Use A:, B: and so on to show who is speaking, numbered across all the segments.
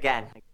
A: again.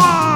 B: Yeah.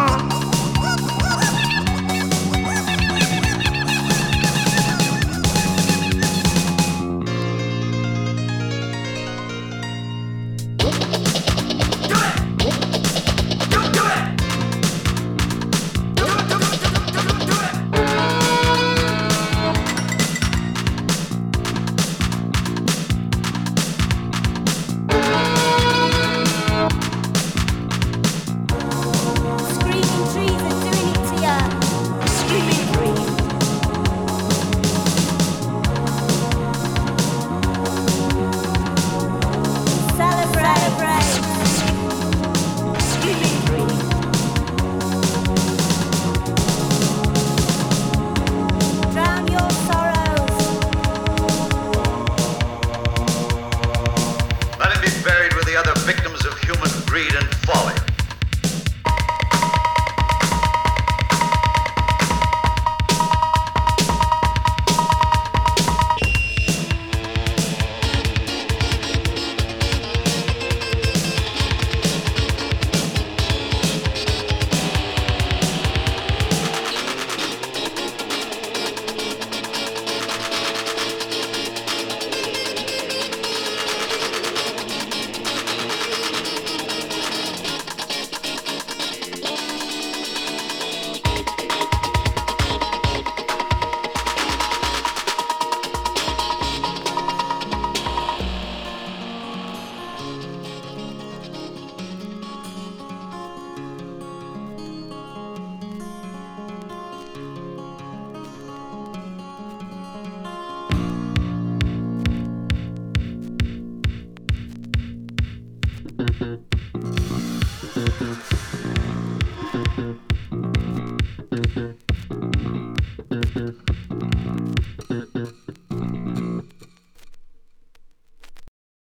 A: mm-hmm.